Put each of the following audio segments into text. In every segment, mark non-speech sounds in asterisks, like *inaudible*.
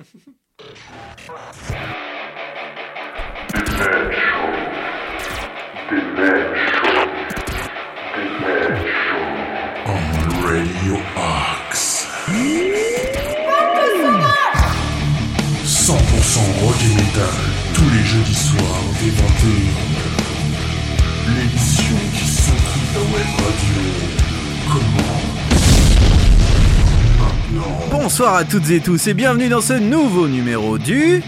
On Radio Axe. 100% rock et metal, tous les jeudis soirs dès 21h. L'émission qui s'occupe la web radio. Bonsoir à toutes et tous et bienvenue dans ce nouveau numéro du...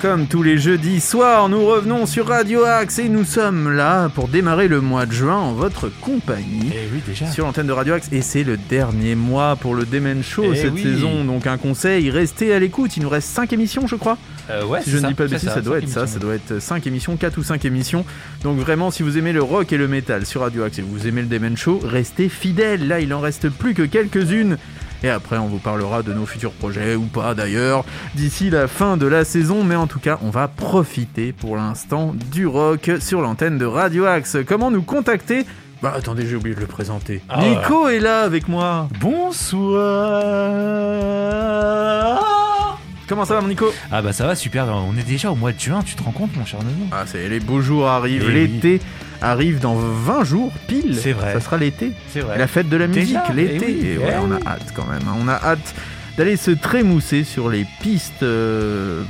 Comme tous les jeudis soirs, nous revenons sur Radio Axe et nous sommes là pour démarrer le mois de juin en votre compagnie. Eh oui, déjà. Sur l'antenne de Radio Axe et c'est le dernier mois pour le Demen Show Eh cette oui. saison. Donc un conseil, restez à l'écoute. Il nous reste 5 émissions, je crois. Euh, ouais, Si je ne dis pas de bêtises, ça, doit être ça. Ça doit être 5 émissions, 4 ou 5 émissions. Donc vraiment, si vous aimez le rock et le métal sur Radio Axe et vous aimez le Demen Show, restez fidèles. Là, il en reste plus que quelques-unes. Et après, on vous parlera de nos futurs projets, ou pas d'ailleurs, d'ici la fin de la saison. Mais en tout cas, on va profiter pour l'instant du rock sur l'antenne de Radio Axe. Comment nous contacter? Bah attendez, j'ai oublié de le présenter. Ah Nico est là avec moi. Bonsoir. Comment ça va, mon Nico Ah bah ça va super, on est déjà au mois de juin, tu te rends compte mon cher Nono Ah, c'est les beaux jours arrivent, Eh l'été arrive dans 20 jours pile. C'est vrai. Ça sera l'été. C'est vrai. La fête de la musique, eh l'été. oui, Et ouais, eh on a hâte quand même. hein. On a hâte d'aller se trémousser sur les pistes, euh,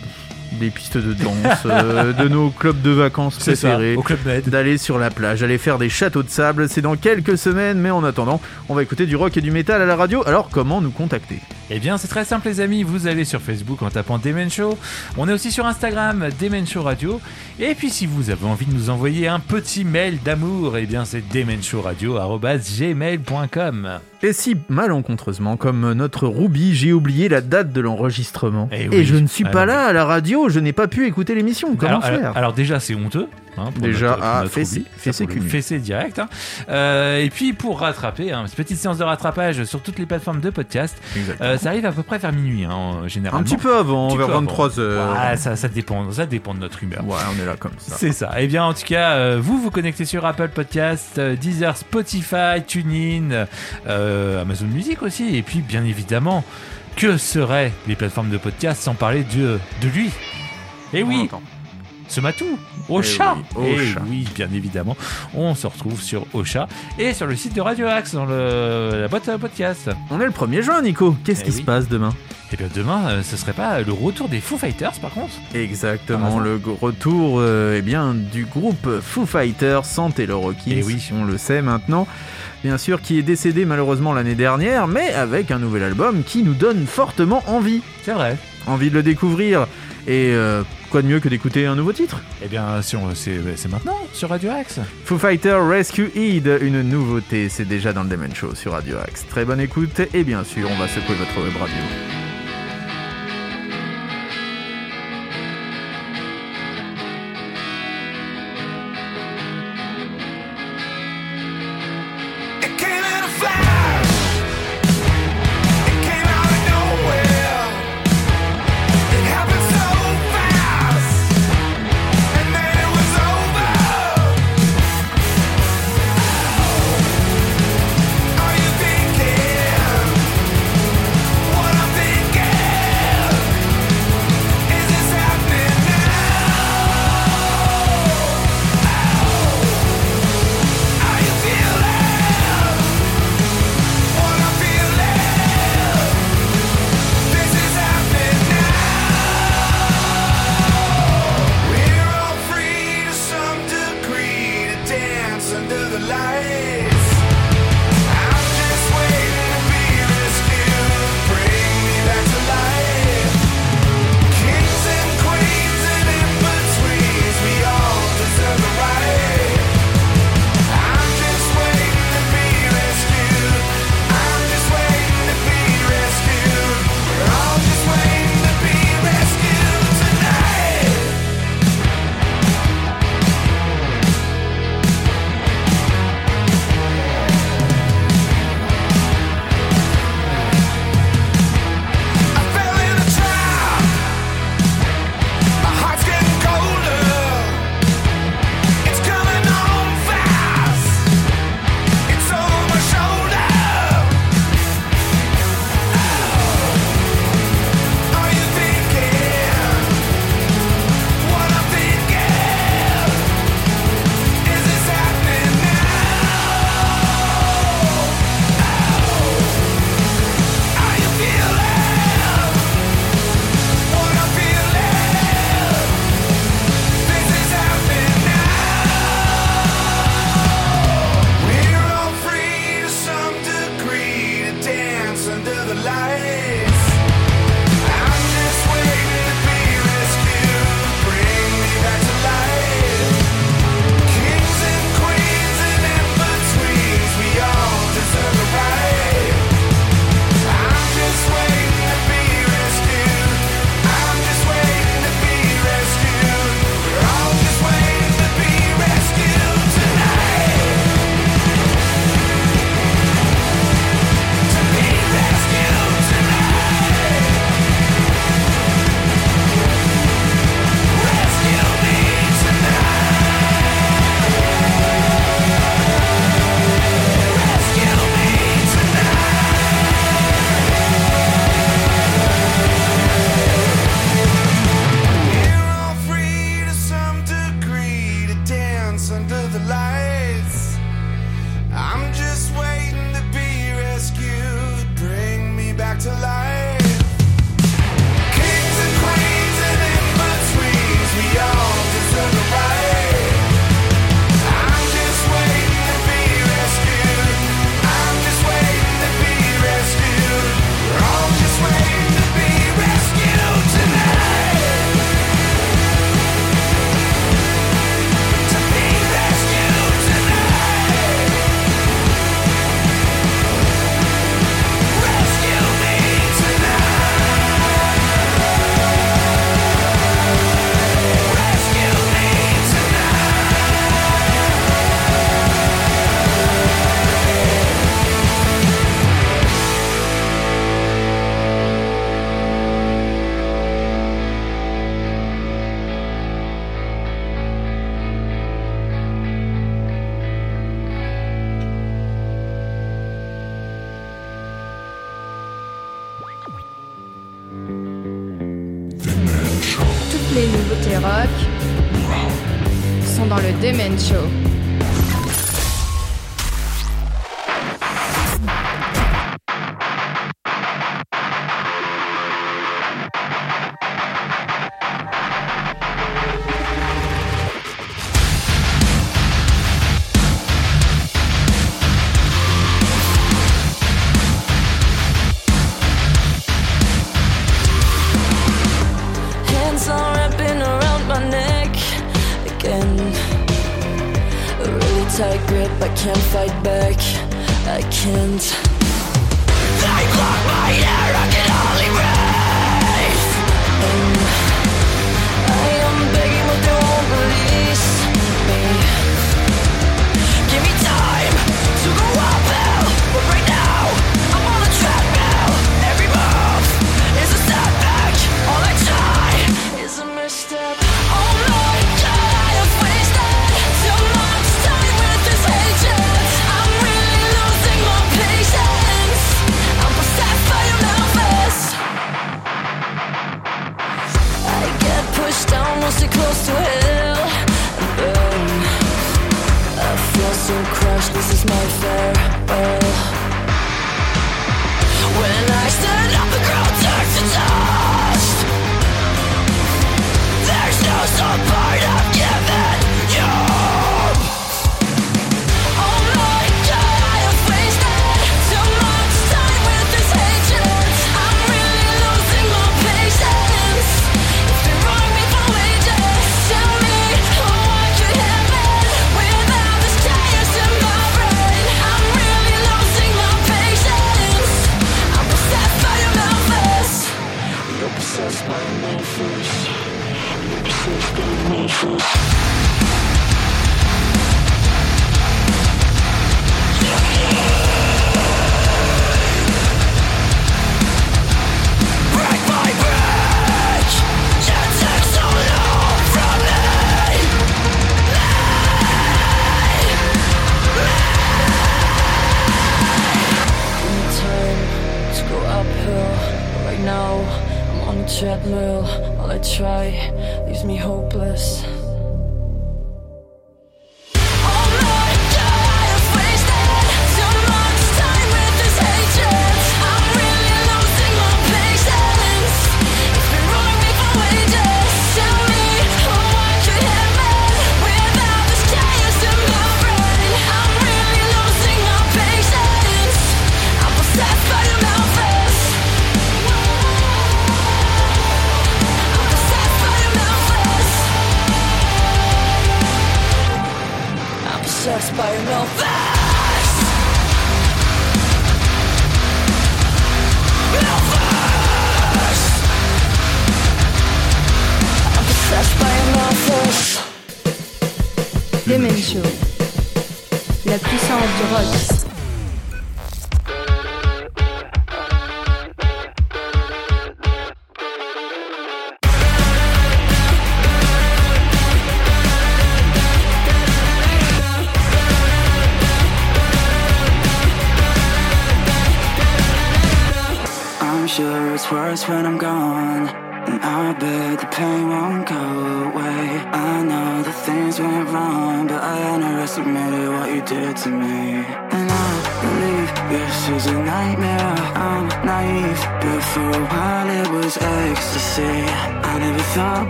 des pistes de danse, euh, de nos clubs de vacances préférés. D'aller sur la plage, aller faire des châteaux de sable, c'est dans quelques semaines, mais en attendant, on va écouter du rock et du métal à la radio. Alors, comment nous contacter? Eh bien c'est très simple les amis, vous allez sur Facebook en tapant Demen Show, on est aussi sur Instagram Demen Show Radio, et puis si vous avez envie de nous envoyer un petit mail d'amour, eh bien c'est demenshowradio.gmail.com Et si malencontreusement, comme notre Ruby, j'ai oublié la date de l'enregistrement, Eh et oui. je ne suis pas là à la radio, je n'ai pas pu écouter l'émission, comment alors, faire alors, alors déjà c'est honteux. Hein, Déjà, notre- pour ah, notre fessé, fessé direct. hein. Euh, et puis pour rattraper, hein, petite séance de rattrapage sur toutes les plateformes de podcast, euh, ça arrive à peu près vers minuit hein, généralement. Un petit peu avant, petit vers peu avant. 23h. Ouais, ça, ça dépend, ça dépend de notre humeur. Ouais, on est là comme ça. C'est ça. Eh bien, en tout cas, euh, vous vous connectez sur Apple Podcast, Deezer, Spotify, TuneIn, Amazon Music aussi, et puis bien évidemment, que seraient les plateformes de podcast sans parler de, de lui? Eh On oui. Ce matou, Ocha. oui, Eh Ocha. oui, bien évidemment, on se retrouve sur Ocha et sur le site de Radio Axe dans le, la boîte à podcast. On est le 1er juin, Nico. Qu'est-ce Eh qui oui. se passe demain? Et bien demain, euh, ce serait pas le retour des Foo Fighters par contre? Exactement, Par le retour euh, eh bien, du groupe Foo Fighters sans Taylor Hawkins, Eh oui. on le sait maintenant. Bien sûr, qui est décédé malheureusement l'année dernière, mais avec un nouvel album qui nous donne fortement envie. C'est vrai. Envie de le découvrir. Et euh, quoi de mieux que d'écouter un nouveau titre? Eh bien, si c'est maintenant sur Radio Axe. Foo Fighters Rescue Eid, une nouveauté, c'est déjà dans le Demen Show sur Radio Axe. Très bonne écoute et bien sûr, on va secouer votre web radio.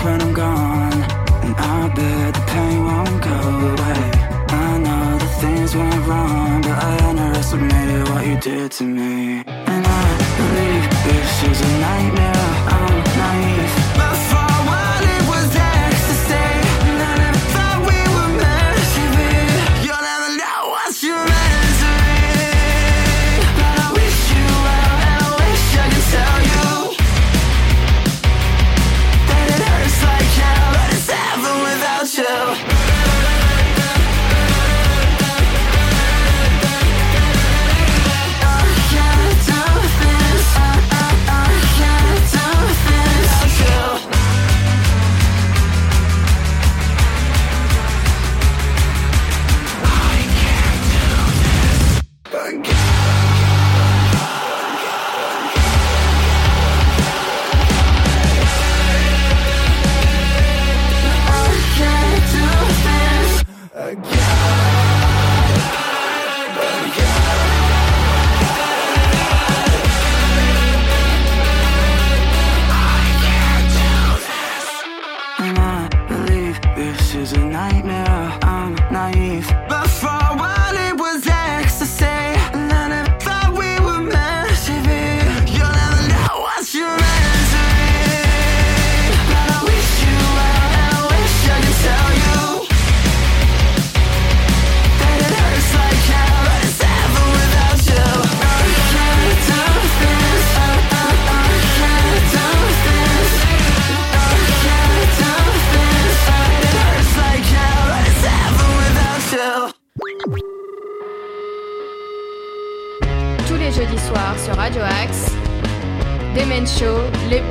when I'm gone, and I bet the pain won't go away. I know the things went wrong, but I underestimated what you did to me. And I believe this is a nightmare. I'm naive.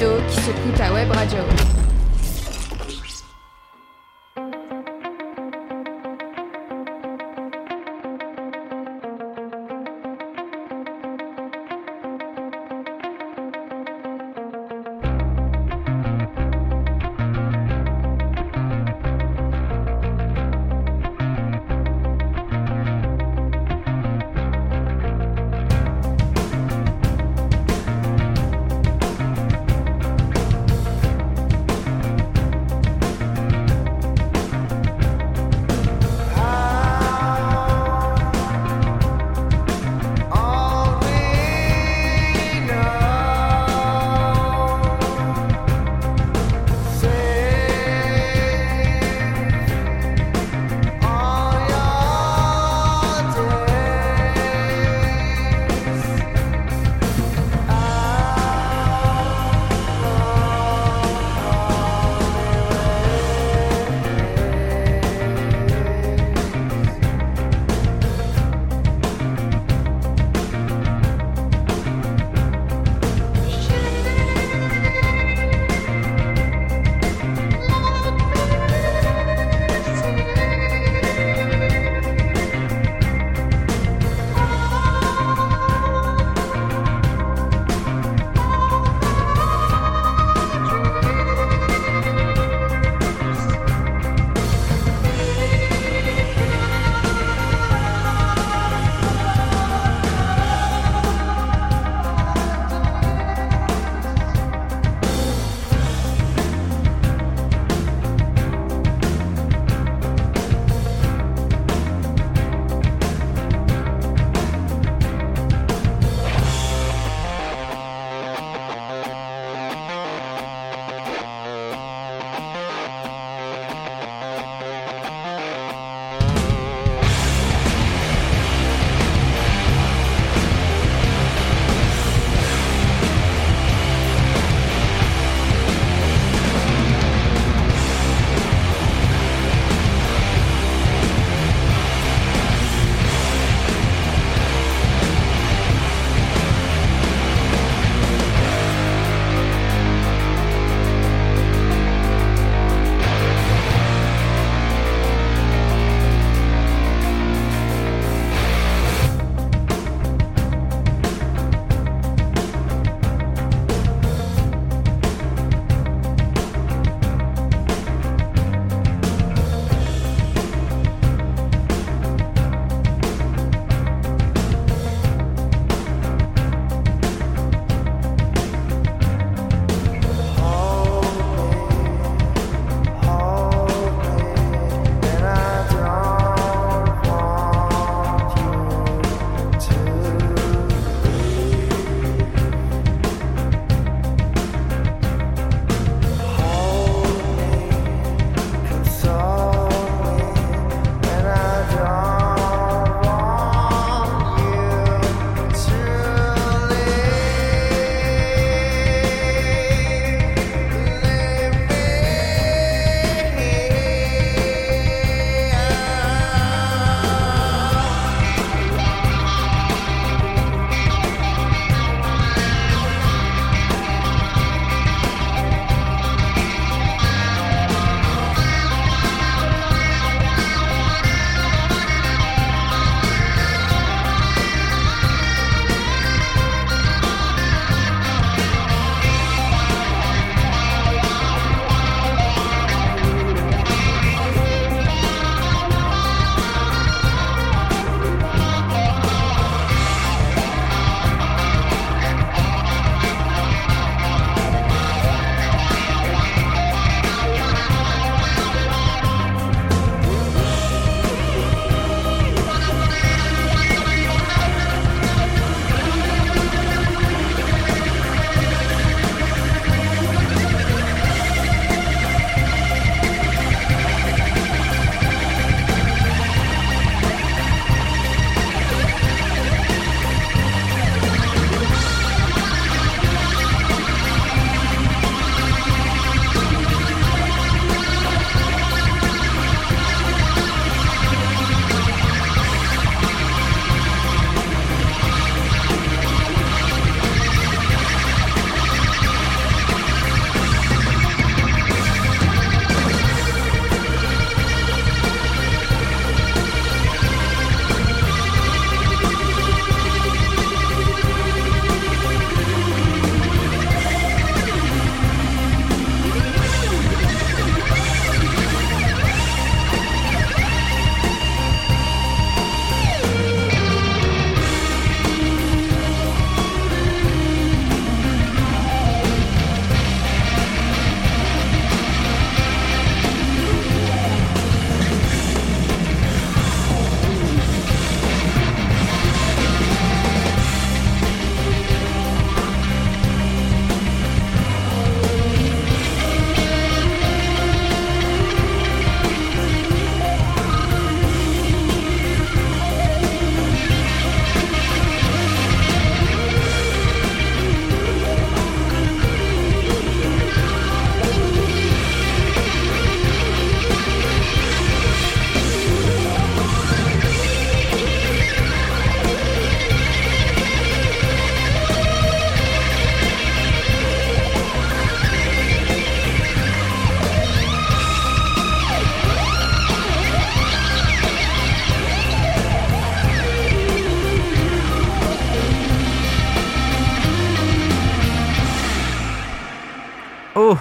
L'hebdo qui secoue ta web radio.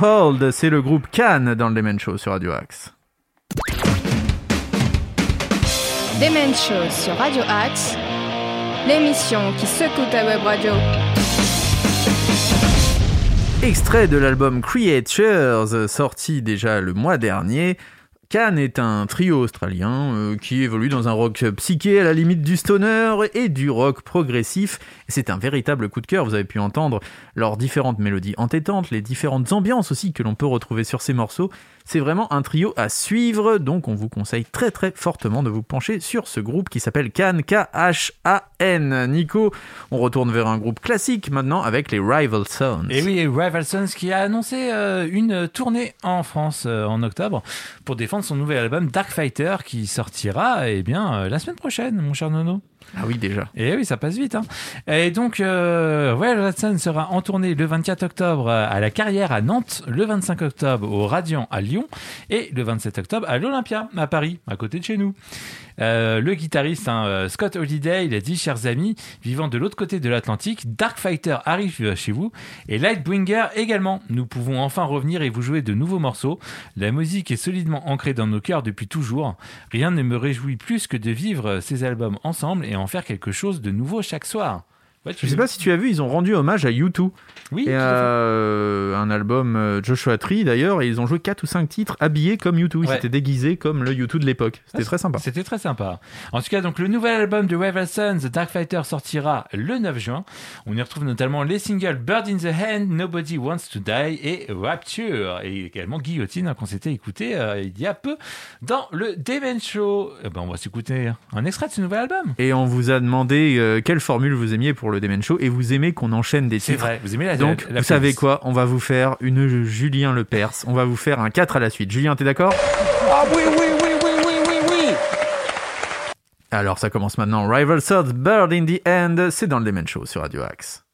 Hold, c'est le groupe Cannes dans le Demen Show sur Radio Axe. Demen Show sur Radio Axe, l'émission qui secoue ta web radio. Extrait de l'album Creatures, sorti déjà le mois dernier. Cannes est un trio australien euh, qui évolue dans un rock psyché à la limite du stoner et du rock progressif. C'est un véritable coup de cœur, vous avez pu entendre leurs différentes mélodies entêtantes, les différentes ambiances aussi que l'on peut retrouver sur ces morceaux. C'est vraiment un trio à suivre, donc on vous conseille très très fortement de vous pencher sur ce groupe qui s'appelle Cannes, K-H-A-N. Nico, on retourne vers un groupe classique maintenant avec les Rival Sons. Et oui, Rival Sons qui a annoncé euh, une tournée en France euh, en octobre pour défendre son nouvel album Dark Fighter qui sortira eh bien, euh, la semaine prochaine, mon cher Nono. Ah oui déjà. Et oui, ça passe vite. Hein. Et donc, euh, Rival Sons sera en tournée le 24 octobre à la Carrière à Nantes, le 25 octobre au Radiant à Lyon et le 27 octobre à l'Olympia à Paris, à côté de chez nous. Euh, le guitariste hein, euh, Scott Holiday, a dit, chers amis, vivant de l'autre côté de l'Atlantique, Dark Fighter arrive chez vous et Lightbringer également. Nous pouvons enfin revenir et vous jouer de nouveaux morceaux. La musique est solidement ancrée dans nos cœurs depuis toujours. Rien ne me réjouit plus que de vivre ces albums ensemble et en faire quelque chose de nouveau chaque soir. Ouais, tu Je sais pas si tu as vu, ils ont rendu hommage à U2 Oui, et euh, un album euh, Joshua Tree d'ailleurs, et ils ont joué 4 ou 5 titres habillés comme U2. Ils Ouais. s'étaient déguisés comme le U2 de l'époque. C'était Ah, très sympa. C'était très sympa. En tout cas, donc le nouvel album de Rival Sons, The Dark Fighter, sortira le 9 juin. On y retrouve notamment les singles Bird in the Hand, Nobody Wants to Die et Rapture. Et également Guillotine hein, qu'on s'était écouté euh, il y a peu dans le Demon Show. Eh ben, on va s'écouter un extrait de ce nouvel album. Et on vous a demandé euh, quelle formule vous aimiez pour le Demen Show, et vous aimez qu'on enchaîne des C'est titres. vrai, vous aimez la Donc, la vous savez quoi On va vous faire une Julien Lepers. On va vous faire un 4 à la suite. Julien, t'es d'accord? Ah oui, oui, oui, oui, oui, oui, oui. Alors, ça commence maintenant. Rival Swords, Bird in the End. C'est dans le Demen Show sur Radio Axe.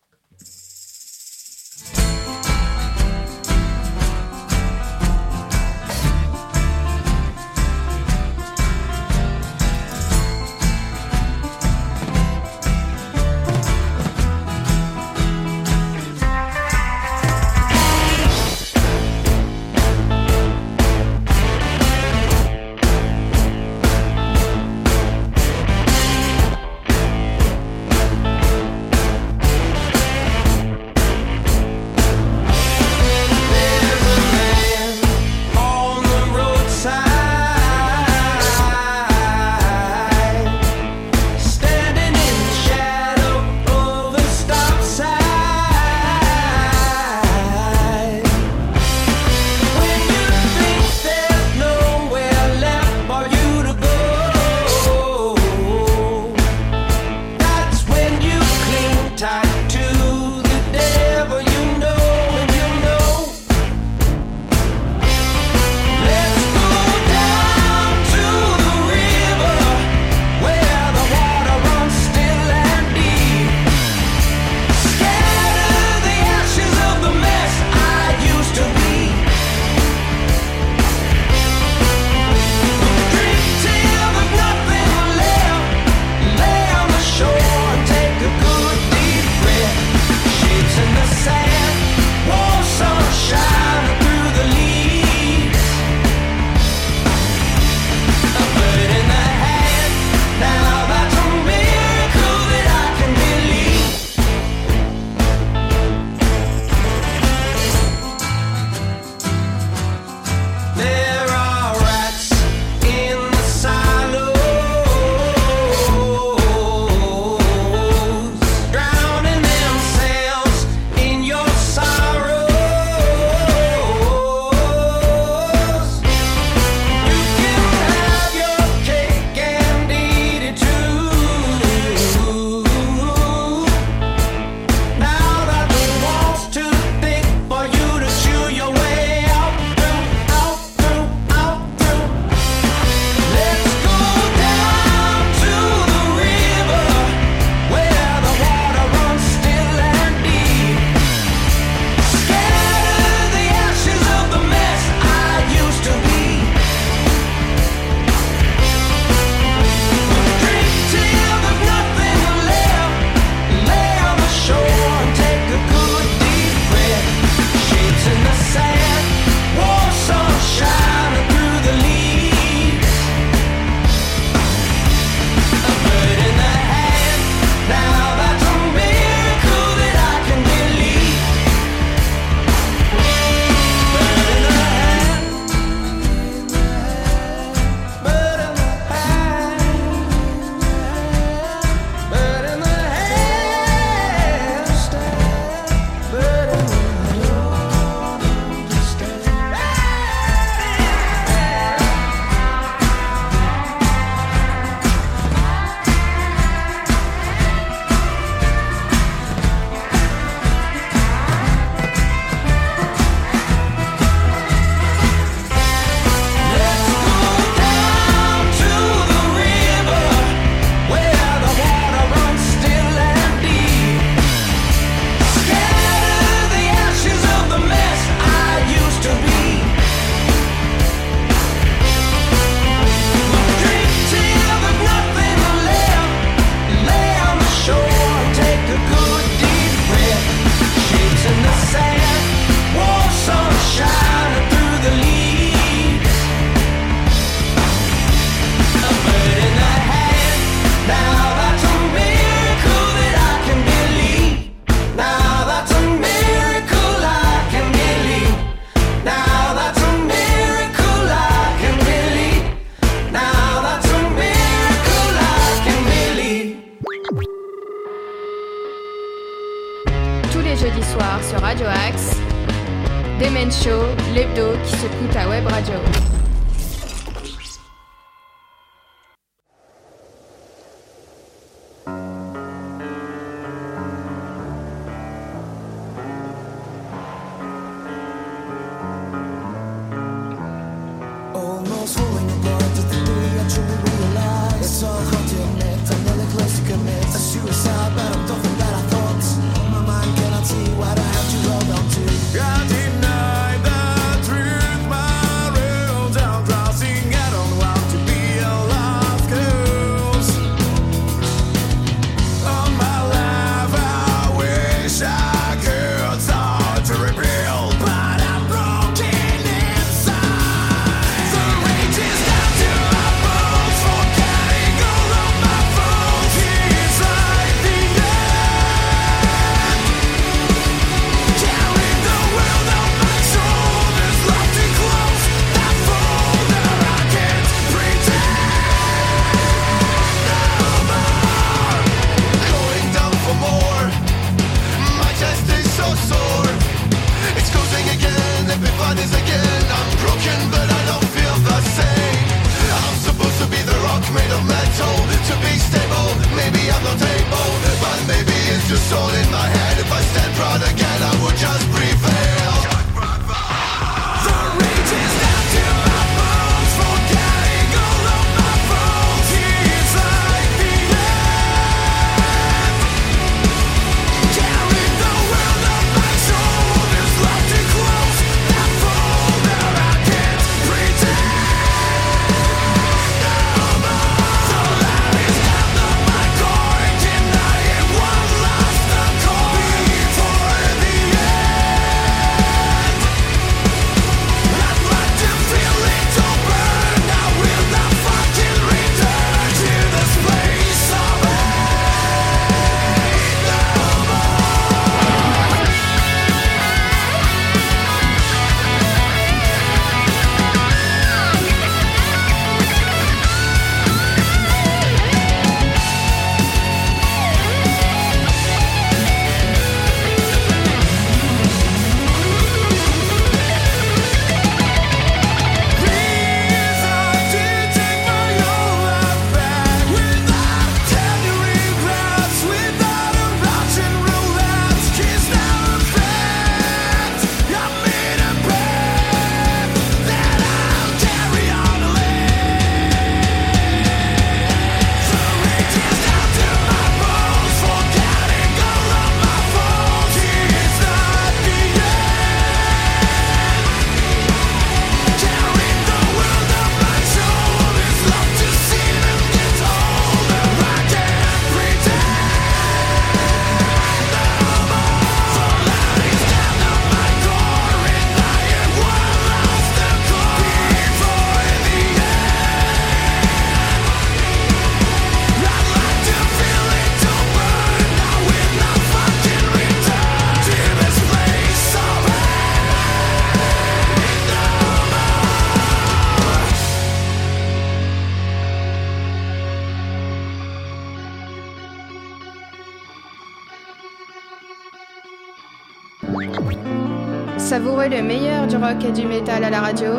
Savourez le meilleur du rock et du métal à la radio.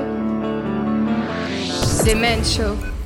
The Man Show.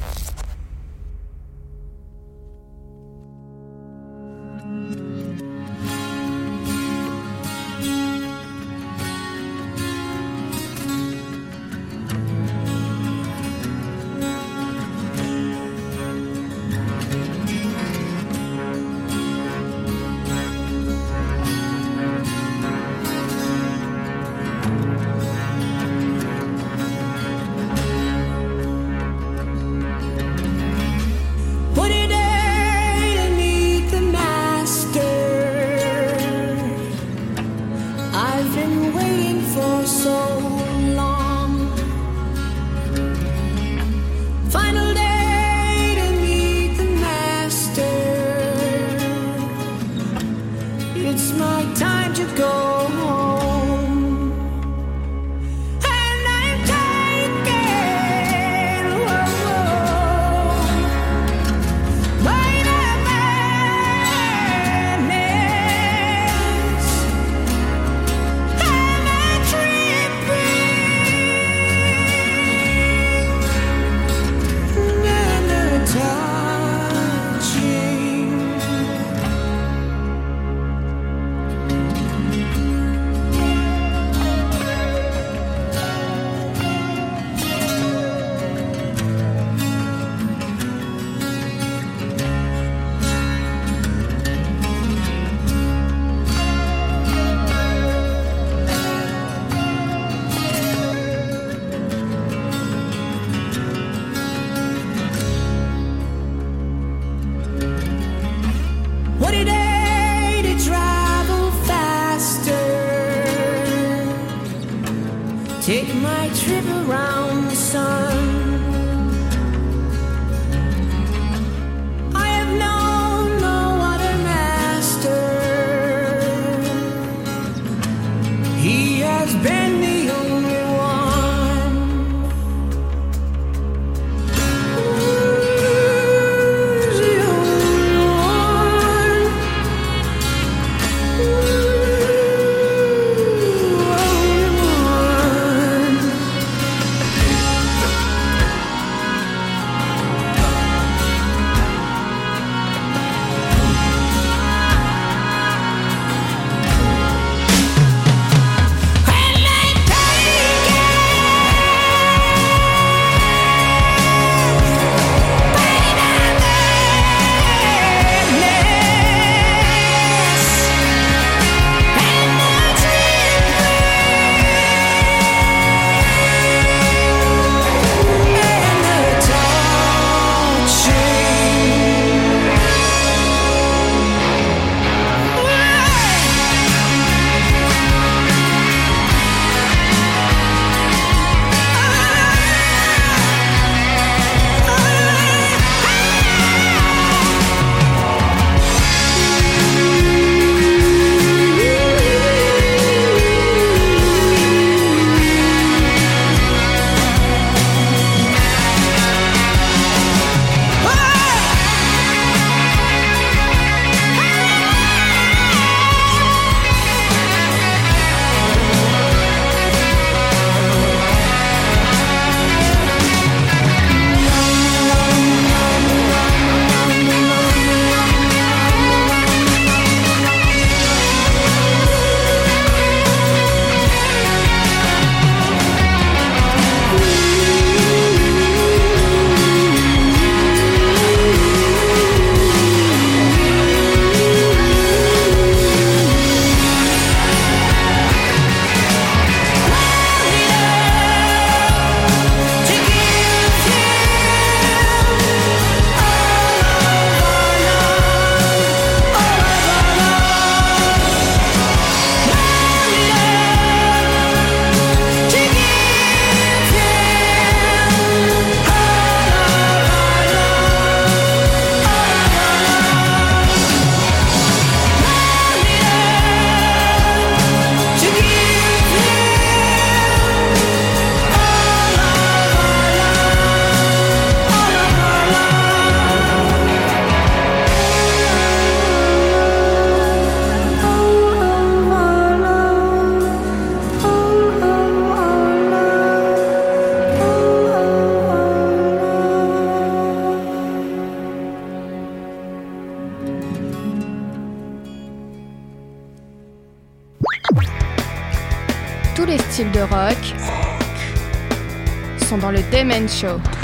Dans le Demen Show.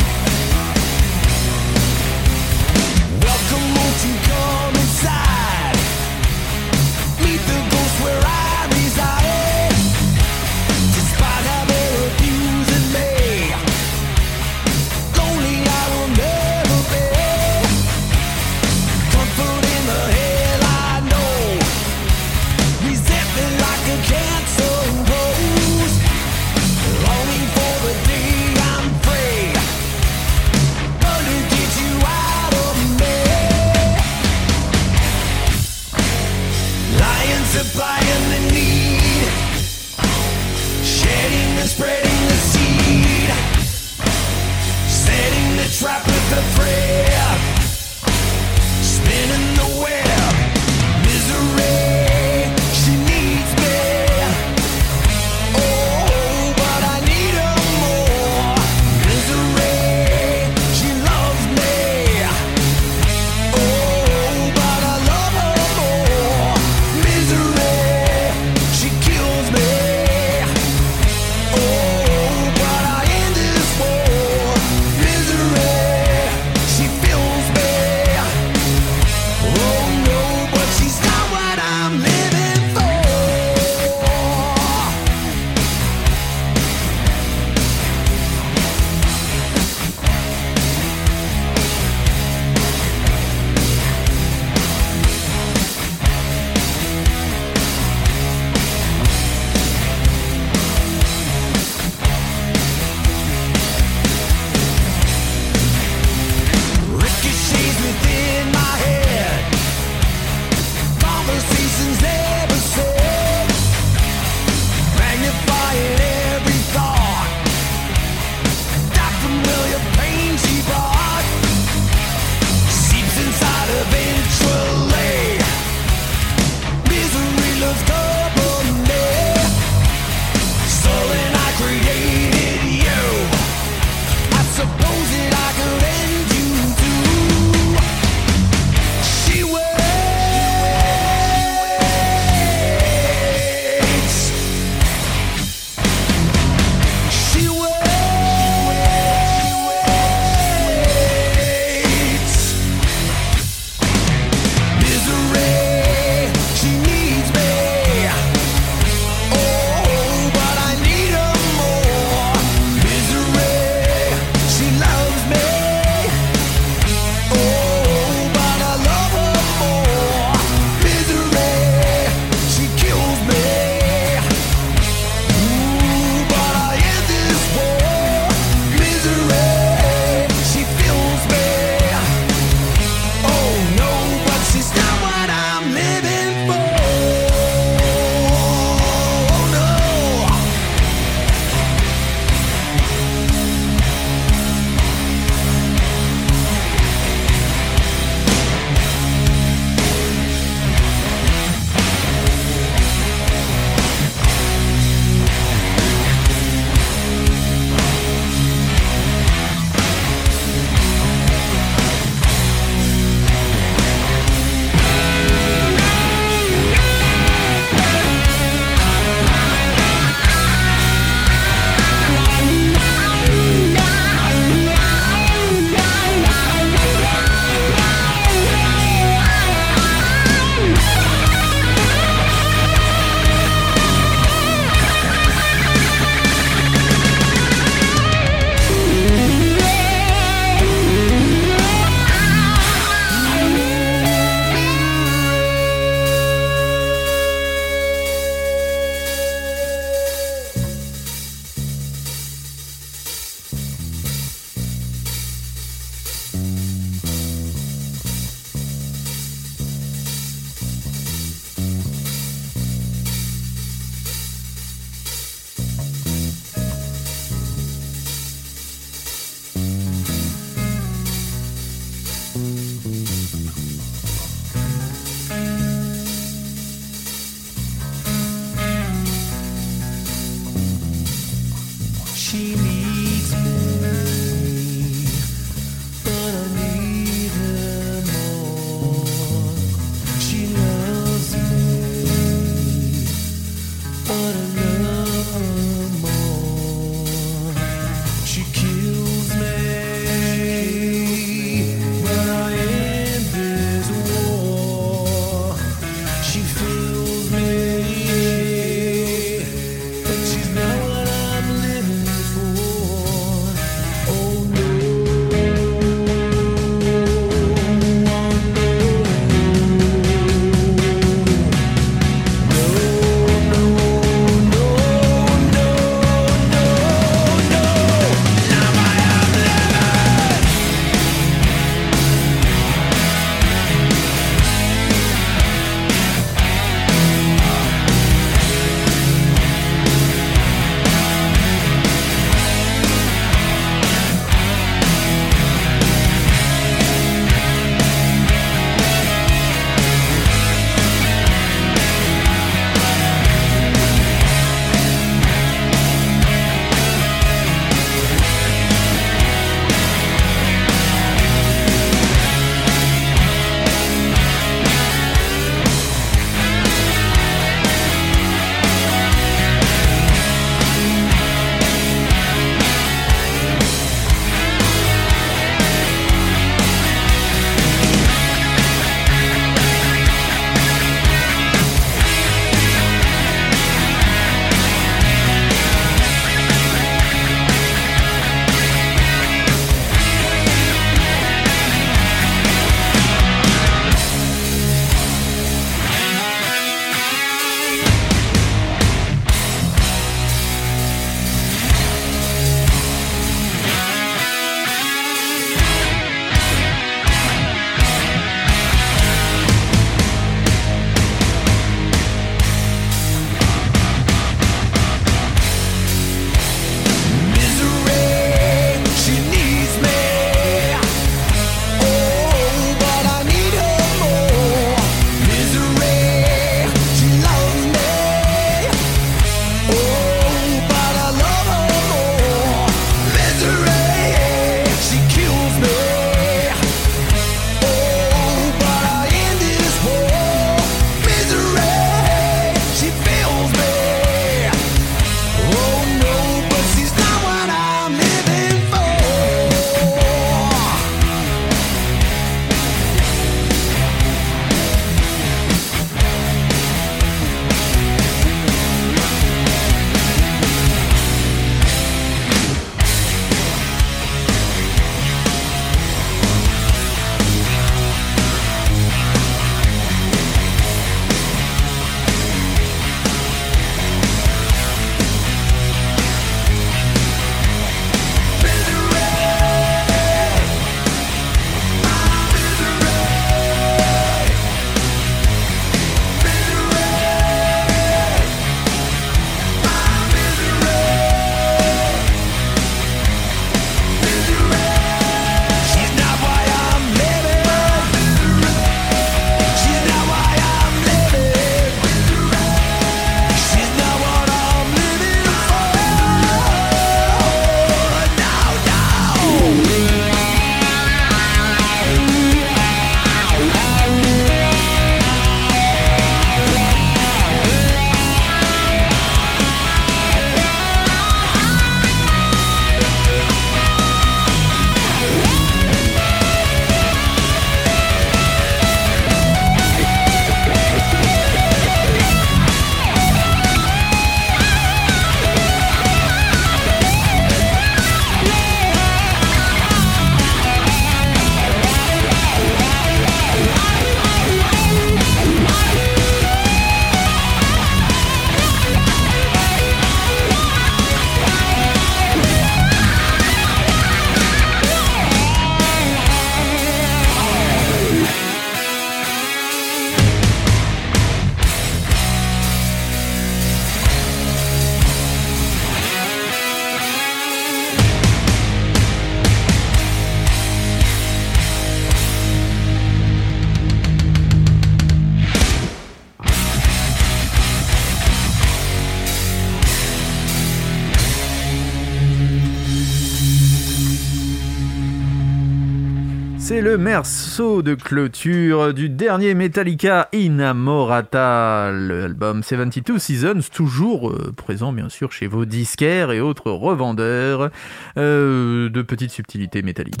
Le morceau de clôture du dernier Metallica Inamorata, l'album 72 Seasons, toujours euh, présent bien sûr chez vos disquaires et autres revendeurs euh, de petites subtilités métalliques.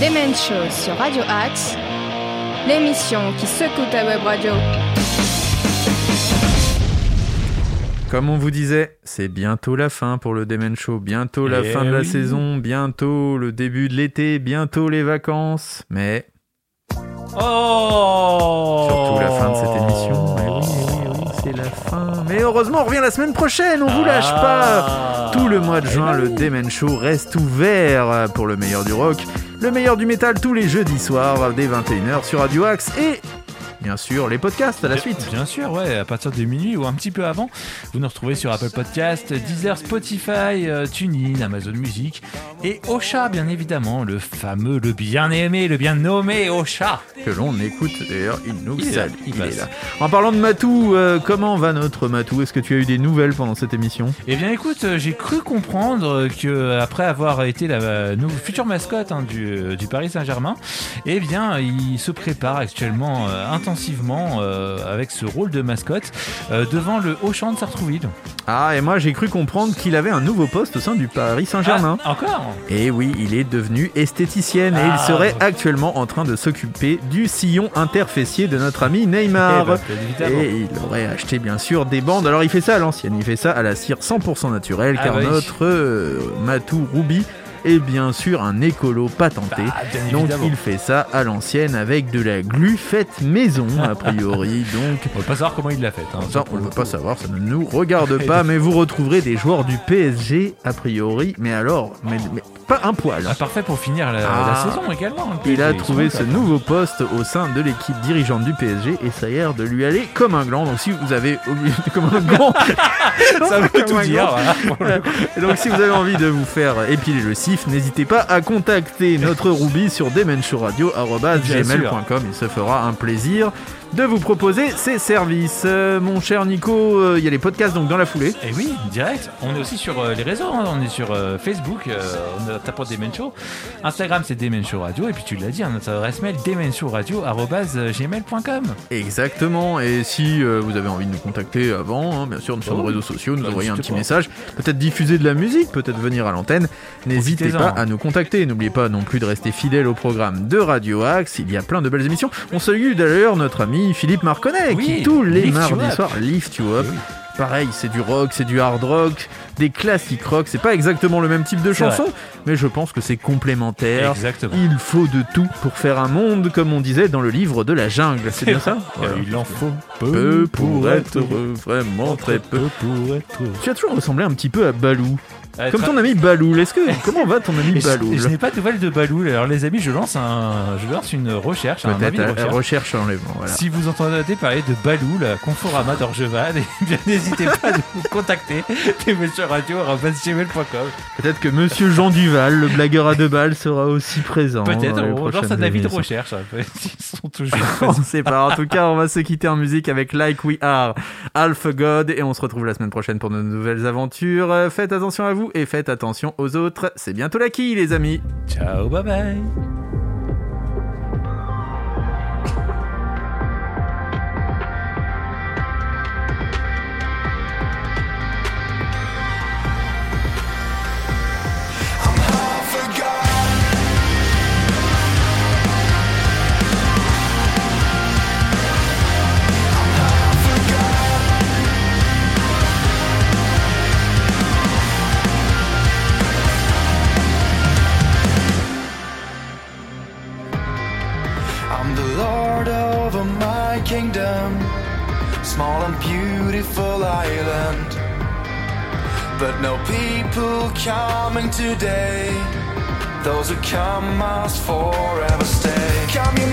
Demen Show sur Radio Axe, l'émission qui secoue ta web radio. Comme on vous disait, c'est bientôt la fin pour le Demen Show, bientôt la Eh fin de la oui. saison, bientôt le début de l'été, bientôt les vacances, mais Oh surtout la fin de cette émission. Eh oui, eh oui, eh oui, c'est la fin. Mais heureusement, on revient la semaine prochaine, on vous lâche pas. Ah. Tout le mois de juin, le Demen Show reste ouvert pour le meilleur du rock, le meilleur du métal tous les jeudis soirs dès 21h sur Radio Axe et bien sûr les podcasts à la suite. Bien sûr, ouais, à partir de minuit ou un petit peu avant, vous nous retrouvez sur Apple Podcast, Deezer, Spotify, euh, TuneIn, Amazon Music et Ocha, bien évidemment, le fameux, le bien aimé, le bien nommé Ocha. Que l'on écoute d'ailleurs, il nous Il là, il il est là. En parlant de Matou, euh, comment va notre Matou? Est-ce que tu as eu des nouvelles pendant cette émission? Eh bien, écoute, euh, j'ai cru comprendre que après avoir été la euh, nou- future mascotte hein, du, euh, du Paris Saint-Germain, eh bien, il se prépare actuellement euh, intensivement euh, avec ce rôle de mascotte euh, devant le Auchan de Sartrouville. Ah, et moi j'ai cru comprendre qu'il avait un nouveau poste au sein du Paris Saint-Germain. Ah, encore Et oui, il est devenu esthéticienne et il Ah. serait actuellement en train de s'occuper du sillon interfessier de notre ami Neymar. Eh ben. Et il aurait acheté bien sûr des bandes. Alors il fait ça à l'ancienne, il fait ça à la cire 100% naturelle Ah car oui. notre euh, Matou Ruby est bien sûr un écolo patenté. Bah, Donc évidemment. il fait ça à l'ancienne avec de la glu faite maison a priori. *laughs* Donc On veut pas savoir comment il l'a fait. hein. ça, on ne veut pas savoir, ça ne nous regarde pas, mais vous retrouverez des joueurs du PSG, a priori, mais alors, mais, mais pas un poil. Ah, parfait pour finir la, Ah. la saison également. hein, Il a trouvé ce nouveau poste au sein de l'équipe dirigeante du PSG et ça a l'air de lui aller comme un gland. Donc si vous avez *laughs* comme un gland, *laughs* Ça veut tout dire. voilà. Et donc si vous avez envie de vous faire épiler le n'hésitez pas à contacter notre Ruby sur demenshowradio.gmail.com. Il se fera un plaisir de vous proposer ses services. Euh, mon cher Nico, euh, il y a les podcasts donc dans la foulée. Et oui, direct. On est aussi sur euh, les réseaux. hein. On est sur Facebook. on a tapé Demen Show. Instagram, c'est Demen Show Radio. Et puis tu l'as dit, hein, notre adresse mail demenshowradio@gmail.com. Exactement, et si vous avez envie de nous contacter avant, hein, bien sûr, Oh sur oui. réseaux sociaux, nous Bah, envoyer un petit message, peut-être diffuser de la musique, peut-être venir à l'antenne. N'hésitez Profitez-en. pas à nous contacter. N'oubliez pas non plus de rester fidèle au programme de Radio Axe. Il y a plein de belles émissions. On salue d'ailleurs notre ami Philippe Marconnet Oui, qui tous les mardis soirs lift you up. Oui. Pareil, c'est du rock, c'est du hard rock, des classiques rock. C'est pas exactement le même type de chanson, mais je pense que c'est complémentaire. Exactement. Il faut de tout pour faire un monde, comme on disait dans le livre de la jungle. C'est bien ça Voilà. Il en faut Peu pour être heureux, vraiment très peu. pour être heureux. Tu as toujours ressemblé un petit peu à Balou. Euh, Comme ton ami Baloul. Est-ce que *laughs* comment va ton ami je, Baloul je n'ai pas de nouvelles de Baloul. Alors les amis, je lance un, je lance une recherche, un avis Peut-être de à recherche. recherche enlèvement. Voilà. Si vous entendez parler de Baloul, Conforama d'Orgeval, *laughs* eh n'hésitez pas à nous contacter. *laughs* radio.gmail.com Peut-être que Monsieur Jean Duval, le blagueur à deux balles, sera aussi présent. Peut-être, on lance un avis de recherche. hein. Ils sont toujours. on sait pas. En tout cas, on va se quitter en musique avec Like We Are, Alpha God, et on se retrouve la semaine prochaine pour de nouvelles aventures. Euh, Faites attention à vous et faites attention aux autres. C'est bientôt la quille, les amis. Ciao, bye bye. Those who come must forever stay. Come,